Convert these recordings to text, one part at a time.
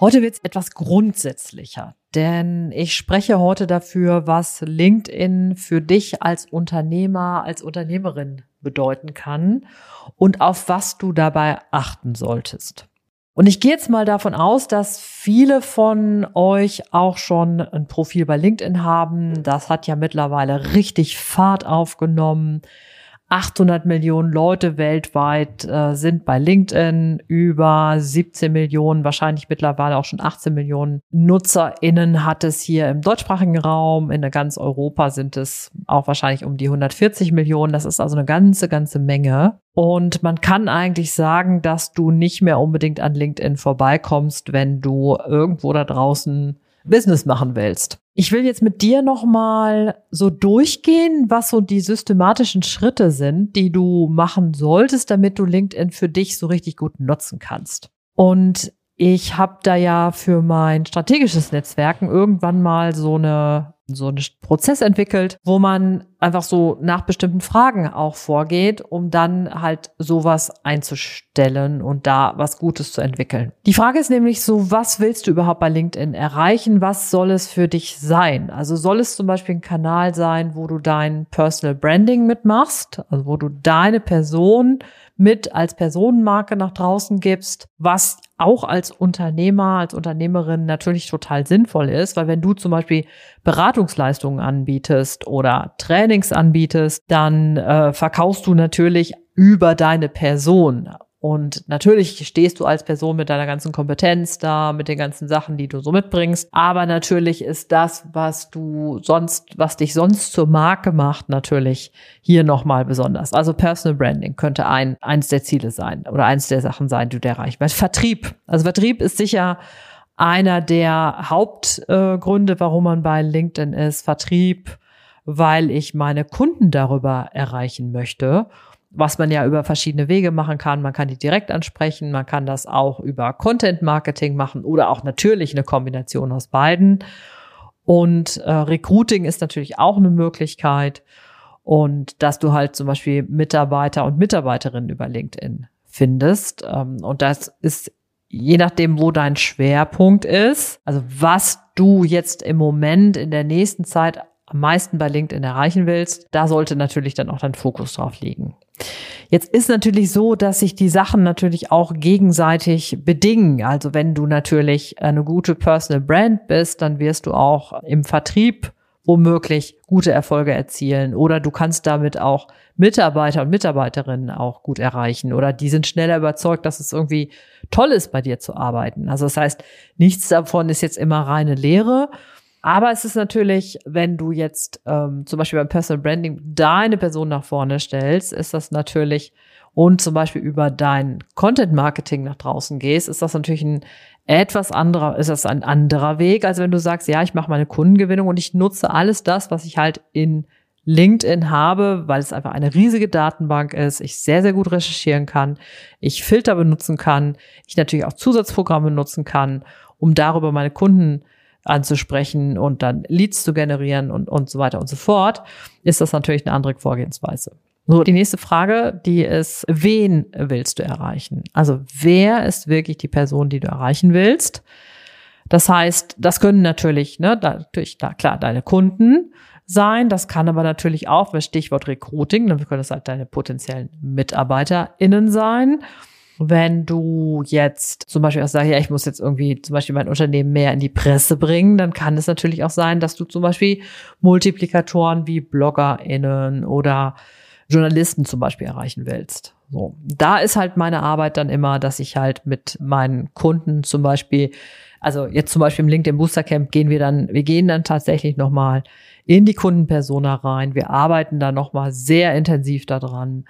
Heute wird es etwas grundsätzlicher, denn ich spreche heute dafür, was LinkedIn für dich als Unternehmer, als Unternehmerin bedeuten kann und auf was du dabei achten solltest. Und ich gehe jetzt mal davon aus, dass viele von euch auch schon ein Profil bei LinkedIn haben. Das hat ja mittlerweile richtig Fahrt aufgenommen. 800 Millionen Leute weltweit äh, sind bei LinkedIn, über 17 Millionen, wahrscheinlich mittlerweile auch schon 18 Millionen NutzerInnen hat es hier im deutschsprachigen Raum. In ganz Europa sind es auch wahrscheinlich um die 140 Millionen. Das ist also eine ganze, ganze Menge. Und man kann eigentlich sagen, dass du nicht mehr unbedingt an LinkedIn vorbeikommst, wenn du irgendwo da draußen Business machen willst. Ich will jetzt mit dir nochmal so durchgehen, was so die systematischen Schritte sind, die du machen solltest, damit du LinkedIn für dich so richtig gut nutzen kannst. Und ich habe da ja für mein strategisches Netzwerken irgendwann mal so eine so einen Prozess entwickelt, wo man einfach so nach bestimmten Fragen auch vorgeht, um dann halt sowas einzustellen und da was Gutes zu entwickeln. Die Frage ist nämlich so, was willst du überhaupt bei LinkedIn erreichen? Was soll es für dich sein? Also soll es zum Beispiel ein Kanal sein, wo du dein Personal Branding mitmachst, also wo du deine Person mit als Personenmarke nach draußen gibst, was auch als Unternehmer, als Unternehmerin natürlich total sinnvoll ist, weil wenn du zum Beispiel Beratungsleistungen anbietest oder Trainings anbietest, dann äh, verkaufst du natürlich über deine Person und natürlich stehst du als Person mit deiner ganzen Kompetenz da, mit den ganzen Sachen, die du so mitbringst. Aber natürlich ist das, was du sonst, was dich sonst zur Marke macht, natürlich hier nochmal besonders. Also Personal Branding könnte ein, eins der Ziele sein oder eins der Sachen sein, die du erreichen willst. Vertrieb. Also Vertrieb ist sicher einer der Hauptgründe, warum man bei LinkedIn ist. Vertrieb, weil ich meine Kunden darüber erreichen möchte was man ja über verschiedene Wege machen kann. Man kann die direkt ansprechen, man kann das auch über Content Marketing machen oder auch natürlich eine Kombination aus beiden. Und äh, Recruiting ist natürlich auch eine Möglichkeit. Und dass du halt zum Beispiel Mitarbeiter und Mitarbeiterinnen über LinkedIn findest. Ähm, und das ist je nachdem, wo dein Schwerpunkt ist, also was du jetzt im Moment in der nächsten Zeit am meisten bei LinkedIn erreichen willst, da sollte natürlich dann auch dein Fokus drauf liegen. Jetzt ist natürlich so, dass sich die Sachen natürlich auch gegenseitig bedingen. Also wenn du natürlich eine gute Personal Brand bist, dann wirst du auch im Vertrieb womöglich gute Erfolge erzielen oder du kannst damit auch Mitarbeiter und Mitarbeiterinnen auch gut erreichen oder die sind schneller überzeugt, dass es irgendwie toll ist, bei dir zu arbeiten. Also das heißt, nichts davon ist jetzt immer reine Lehre, aber es ist natürlich, wenn du jetzt ähm, zum Beispiel beim Personal Branding deine Person nach vorne stellst, ist das natürlich und zum Beispiel über dein Content Marketing nach draußen gehst, ist das natürlich ein etwas anderer, ist das ein anderer Weg, als wenn du sagst, ja, ich mache meine Kundengewinnung und ich nutze alles das, was ich halt in LinkedIn habe, weil es einfach eine riesige Datenbank ist, ich sehr, sehr gut recherchieren kann, ich Filter benutzen kann, ich natürlich auch Zusatzprogramme nutzen kann, um darüber meine Kunden anzusprechen und dann Leads zu generieren und, und so weiter und so fort, ist das natürlich eine andere Vorgehensweise. So, die nächste Frage, die ist, wen willst du erreichen? Also wer ist wirklich die Person, die du erreichen willst? Das heißt, das können natürlich, ne, da, natürlich, da, klar, deine Kunden sein. Das kann aber natürlich auch, Stichwort Recruiting, dann können das halt deine potenziellen MitarbeiterInnen sein. Wenn du jetzt zum Beispiel auch sagst, ja, ich muss jetzt irgendwie zum Beispiel mein Unternehmen mehr in die Presse bringen, dann kann es natürlich auch sein, dass du zum Beispiel Multiplikatoren wie BloggerInnen oder Journalisten zum Beispiel erreichen willst. So. Da ist halt meine Arbeit dann immer, dass ich halt mit meinen Kunden zum Beispiel, also jetzt zum Beispiel im LinkedIn Booster Camp gehen wir dann, wir gehen dann tatsächlich nochmal in die Kundenpersona rein. Wir arbeiten da nochmal sehr intensiv daran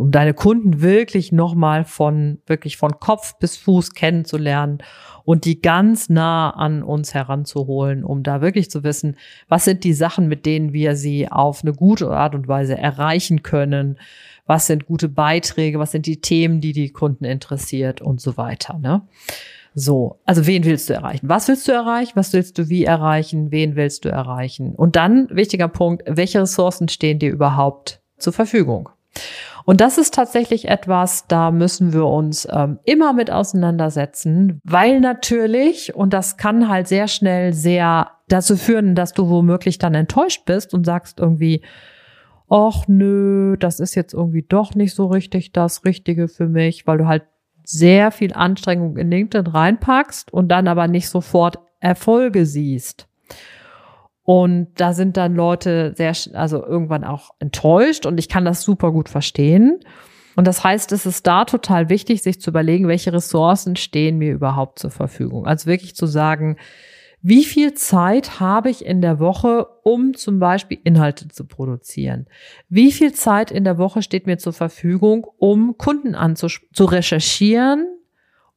um deine Kunden wirklich nochmal von, wirklich von Kopf bis Fuß kennenzulernen und die ganz nah an uns heranzuholen, um da wirklich zu wissen, was sind die Sachen, mit denen wir sie auf eine gute Art und Weise erreichen können, was sind gute Beiträge, was sind die Themen, die die Kunden interessiert und so weiter. Ne? So, also wen willst du erreichen? Was willst du erreichen? Was willst du wie erreichen? Wen willst du erreichen? Und dann, wichtiger Punkt, welche Ressourcen stehen dir überhaupt zur Verfügung? Und das ist tatsächlich etwas, da müssen wir uns ähm, immer mit auseinandersetzen, weil natürlich, und das kann halt sehr schnell sehr dazu führen, dass du womöglich dann enttäuscht bist und sagst irgendwie, ach nö, das ist jetzt irgendwie doch nicht so richtig das Richtige für mich, weil du halt sehr viel Anstrengung in LinkedIn reinpackst und dann aber nicht sofort Erfolge siehst. Und da sind dann Leute sehr, also irgendwann auch enttäuscht und ich kann das super gut verstehen. Und das heißt, es ist da total wichtig, sich zu überlegen, welche Ressourcen stehen mir überhaupt zur Verfügung. Also wirklich zu sagen, wie viel Zeit habe ich in der Woche, um zum Beispiel Inhalte zu produzieren? Wie viel Zeit in der Woche steht mir zur Verfügung, um Kunden zu recherchieren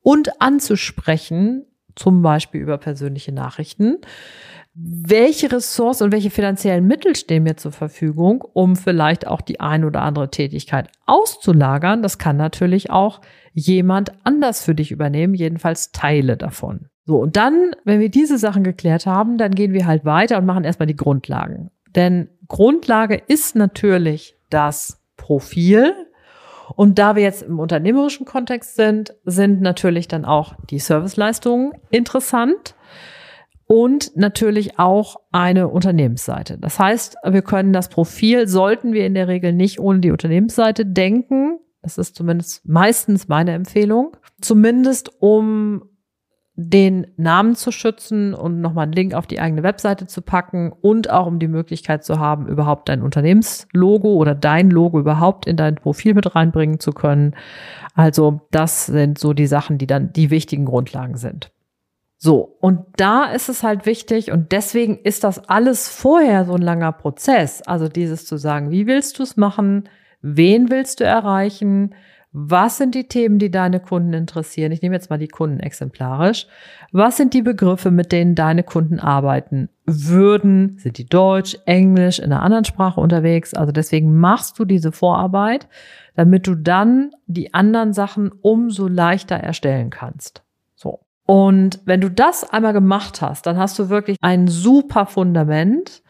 und anzusprechen, zum Beispiel über persönliche Nachrichten? Welche Ressourcen und welche finanziellen Mittel stehen mir zur Verfügung, um vielleicht auch die ein oder andere Tätigkeit auszulagern. Das kann natürlich auch jemand anders für dich übernehmen, jedenfalls Teile davon. So, und dann, wenn wir diese Sachen geklärt haben, dann gehen wir halt weiter und machen erstmal die Grundlagen. Denn Grundlage ist natürlich das Profil. Und da wir jetzt im unternehmerischen Kontext sind, sind natürlich dann auch die Serviceleistungen interessant und natürlich auch eine Unternehmensseite. Das heißt, wir können das Profil, sollten wir in der Regel nicht ohne die Unternehmensseite denken. Das ist zumindest meistens meine Empfehlung. Zumindest um den Namen zu schützen und nochmal einen Link auf die eigene Webseite zu packen und auch um die Möglichkeit zu haben, überhaupt dein Unternehmenslogo oder dein Logo überhaupt in dein Profil mit reinbringen zu können. Also das sind so die Sachen, die dann die wichtigen Grundlagen sind. So, und da ist es halt wichtig und deswegen ist das alles vorher so ein langer Prozess. Also dieses zu sagen, wie willst du es machen? Wen willst du erreichen? Was sind die Themen, die deine Kunden interessieren? Ich nehme jetzt mal die Kunden exemplarisch. Was sind die Begriffe, mit denen deine Kunden arbeiten würden? Sind die Deutsch, Englisch, in einer anderen Sprache unterwegs? Also deswegen machst du diese Vorarbeit, damit du dann die anderen Sachen umso leichter erstellen kannst. Und wenn du das einmal gemacht hast, dann hast du wirklich ein super Fundament.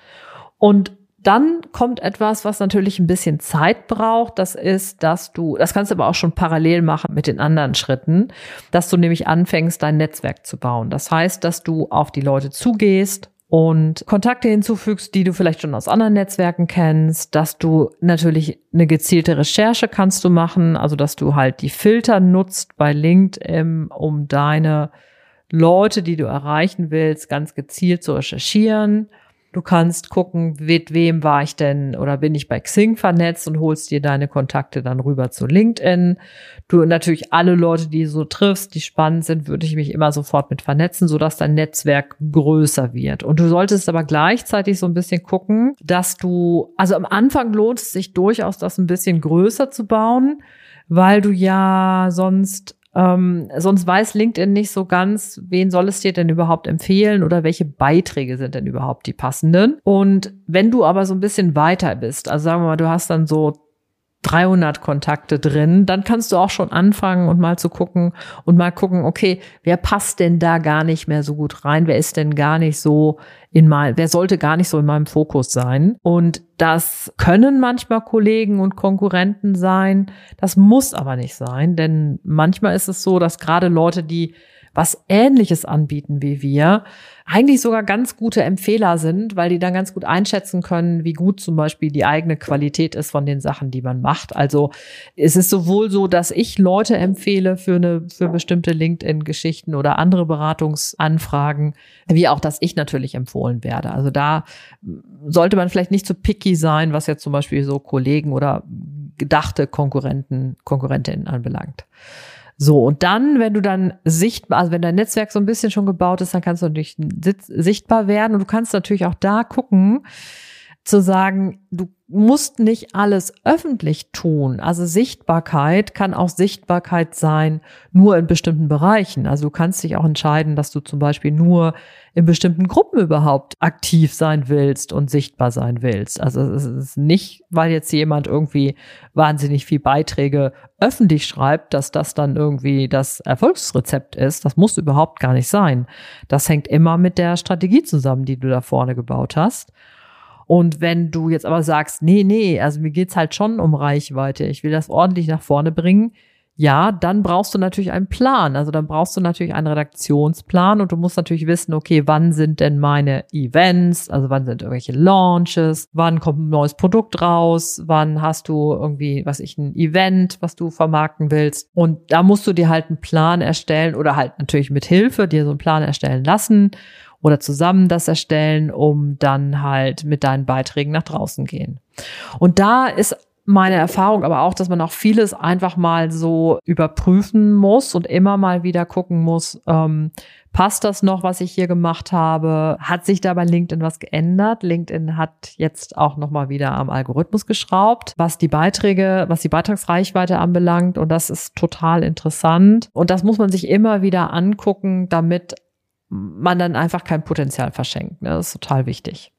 Und dann kommt etwas, was natürlich ein bisschen Zeit braucht. Das ist, dass du, das kannst du aber auch schon parallel machen mit den anderen Schritten, dass du nämlich anfängst, dein Netzwerk zu bauen. Das heißt, dass du auf die Leute zugehst und Kontakte hinzufügst, die du vielleicht schon aus anderen Netzwerken kennst, dass du natürlich eine gezielte Recherche kannst du machen, also dass du halt die Filter nutzt bei LinkedIn, um deine Leute, die du erreichen willst, ganz gezielt zu recherchieren. Du kannst gucken, mit wem war ich denn oder bin ich bei Xing vernetzt und holst dir deine Kontakte dann rüber zu LinkedIn. Du natürlich alle Leute, die du so triffst, die spannend sind, würde ich mich immer sofort mit vernetzen, sodass dein Netzwerk größer wird. Und du solltest aber gleichzeitig so ein bisschen gucken, dass du, also am Anfang lohnt es sich durchaus, das ein bisschen größer zu bauen, weil du ja sonst ähm, sonst weiß LinkedIn nicht so ganz, wen soll es dir denn überhaupt empfehlen oder welche Beiträge sind denn überhaupt die passenden. Und wenn du aber so ein bisschen weiter bist, also sagen wir mal, du hast dann so 300 Kontakte drin, dann kannst du auch schon anfangen und mal zu gucken und mal gucken, okay, wer passt denn da gar nicht mehr so gut rein? Wer ist denn gar nicht so in mein, wer sollte gar nicht so in meinem Fokus sein. Und das können manchmal Kollegen und Konkurrenten sein. Das muss aber nicht sein, denn manchmal ist es so, dass gerade Leute, die was Ähnliches anbieten wie wir, eigentlich sogar ganz gute Empfehler sind, weil die dann ganz gut einschätzen können, wie gut zum Beispiel die eigene Qualität ist von den Sachen, die man macht. Also es ist sowohl so, dass ich Leute empfehle für eine, für bestimmte LinkedIn-Geschichten oder andere Beratungsanfragen, wie auch, dass ich natürlich empfohlen werde. Also da sollte man vielleicht nicht zu so picky sein, was jetzt zum Beispiel so Kollegen oder gedachte Konkurrenten, Konkurrentinnen anbelangt. So, und dann, wenn du dann sichtbar, also wenn dein Netzwerk so ein bisschen schon gebaut ist, dann kannst du natürlich sichtbar werden. Und du kannst natürlich auch da gucken, zu sagen, du musst nicht alles öffentlich tun. Also Sichtbarkeit kann auch Sichtbarkeit sein, nur in bestimmten Bereichen. Also du kannst dich auch entscheiden, dass du zum Beispiel nur in bestimmten Gruppen überhaupt aktiv sein willst und sichtbar sein willst. Also es ist nicht, weil jetzt jemand irgendwie wahnsinnig viel Beiträge öffentlich schreibt, dass das dann irgendwie das Erfolgsrezept ist. Das muss überhaupt gar nicht sein. Das hängt immer mit der Strategie zusammen, die du da vorne gebaut hast. Und wenn du jetzt aber sagst, nee, nee, also mir geht's halt schon um Reichweite, ich will das ordentlich nach vorne bringen, ja, dann brauchst du natürlich einen Plan. Also dann brauchst du natürlich einen Redaktionsplan und du musst natürlich wissen, okay, wann sind denn meine Events, also wann sind irgendwelche Launches, wann kommt ein neues Produkt raus, wann hast du irgendwie, was ich, ein Event, was du vermarkten willst. Und da musst du dir halt einen Plan erstellen oder halt natürlich mit Hilfe dir so einen Plan erstellen lassen oder zusammen das erstellen, um dann halt mit deinen Beiträgen nach draußen gehen. Und da ist meine Erfahrung aber auch, dass man auch vieles einfach mal so überprüfen muss und immer mal wieder gucken muss, ähm, passt das noch, was ich hier gemacht habe? Hat sich da bei LinkedIn was geändert? LinkedIn hat jetzt auch noch mal wieder am Algorithmus geschraubt, was die Beiträge, was die Beitragsreichweite anbelangt und das ist total interessant und das muss man sich immer wieder angucken, damit man dann einfach kein Potenzial verschenkt. Ne? Das ist total wichtig.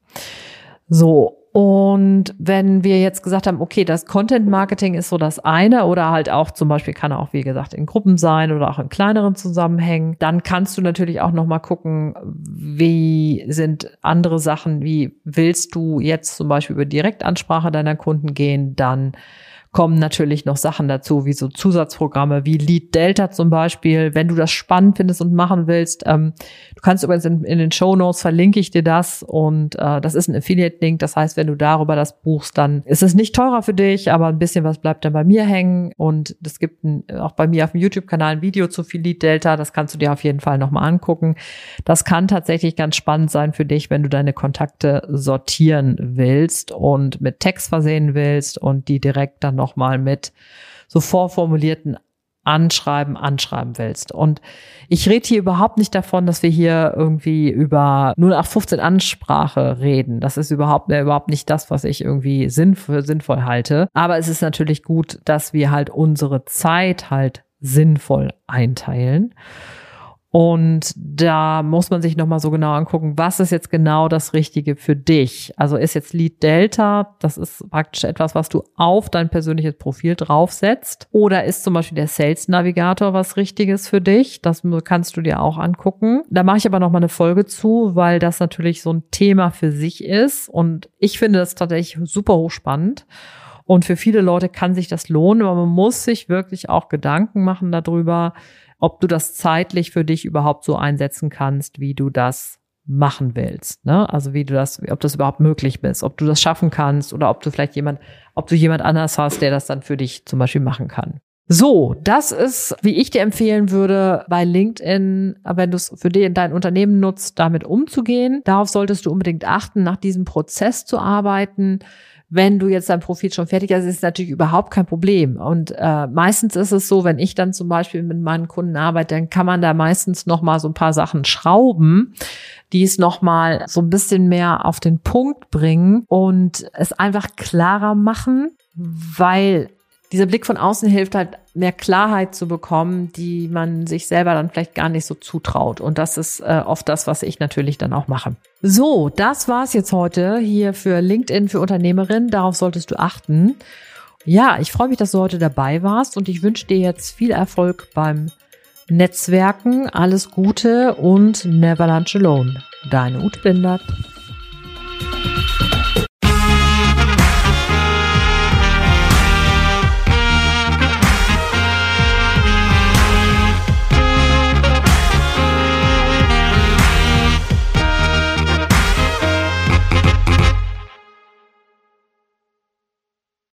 So, und wenn wir jetzt gesagt haben, okay, das Content Marketing ist so das eine oder halt auch zum Beispiel kann auch, wie gesagt, in Gruppen sein oder auch in kleineren Zusammenhängen, dann kannst du natürlich auch nochmal gucken, wie sind andere Sachen, wie willst du jetzt zum Beispiel über Direktansprache deiner Kunden gehen, dann kommen natürlich noch Sachen dazu, wie so Zusatzprogramme wie Lead Delta zum Beispiel. Wenn du das spannend findest und machen willst, ähm, du kannst übrigens in, in den Show Notes verlinke ich dir das und äh, das ist ein Affiliate-Link. Das heißt, wenn du darüber das buchst, dann ist es nicht teurer für dich, aber ein bisschen was bleibt dann bei mir hängen und es gibt ein, auch bei mir auf dem YouTube-Kanal ein Video zu viel Lead Delta. Das kannst du dir auf jeden Fall nochmal angucken. Das kann tatsächlich ganz spannend sein für dich, wenn du deine Kontakte sortieren willst und mit Text versehen willst und die direkt dann noch nochmal mit so vorformulierten Anschreiben anschreiben willst. Und ich rede hier überhaupt nicht davon, dass wir hier irgendwie über 0815 Ansprache reden. Das ist überhaupt, äh, überhaupt nicht das, was ich irgendwie sinnvoll, sinnvoll halte. Aber es ist natürlich gut, dass wir halt unsere Zeit halt sinnvoll einteilen. Und da muss man sich nochmal so genau angucken, was ist jetzt genau das Richtige für dich? Also ist jetzt Lead Delta, das ist praktisch etwas, was du auf dein persönliches Profil draufsetzt. Oder ist zum Beispiel der Sales Navigator was Richtiges für dich? Das kannst du dir auch angucken. Da mache ich aber nochmal eine Folge zu, weil das natürlich so ein Thema für sich ist. Und ich finde das tatsächlich super hochspannend. Und für viele Leute kann sich das lohnen, aber man muss sich wirklich auch Gedanken machen darüber, ob du das zeitlich für dich überhaupt so einsetzen kannst, wie du das machen willst. Ne? Also wie du das, ob das überhaupt möglich ist, ob du das schaffen kannst oder ob du vielleicht jemand, ob du jemand anders hast, der das dann für dich zum Beispiel machen kann. So, das ist, wie ich dir empfehlen würde, bei LinkedIn, wenn du es für dich in dein Unternehmen nutzt, damit umzugehen. Darauf solltest du unbedingt achten, nach diesem Prozess zu arbeiten wenn du jetzt dein Profil schon fertig hast, ist es natürlich überhaupt kein Problem. Und äh, meistens ist es so, wenn ich dann zum Beispiel mit meinen Kunden arbeite, dann kann man da meistens noch mal so ein paar Sachen schrauben, die es noch mal so ein bisschen mehr auf den Punkt bringen und es einfach klarer machen, weil dieser Blick von außen hilft halt, mehr Klarheit zu bekommen, die man sich selber dann vielleicht gar nicht so zutraut. Und das ist äh, oft das, was ich natürlich dann auch mache. So, das war's jetzt heute hier für LinkedIn für Unternehmerinnen. Darauf solltest du achten. Ja, ich freue mich, dass du heute dabei warst und ich wünsche dir jetzt viel Erfolg beim Netzwerken, alles Gute und never lunch alone. Deine Ute Bindert.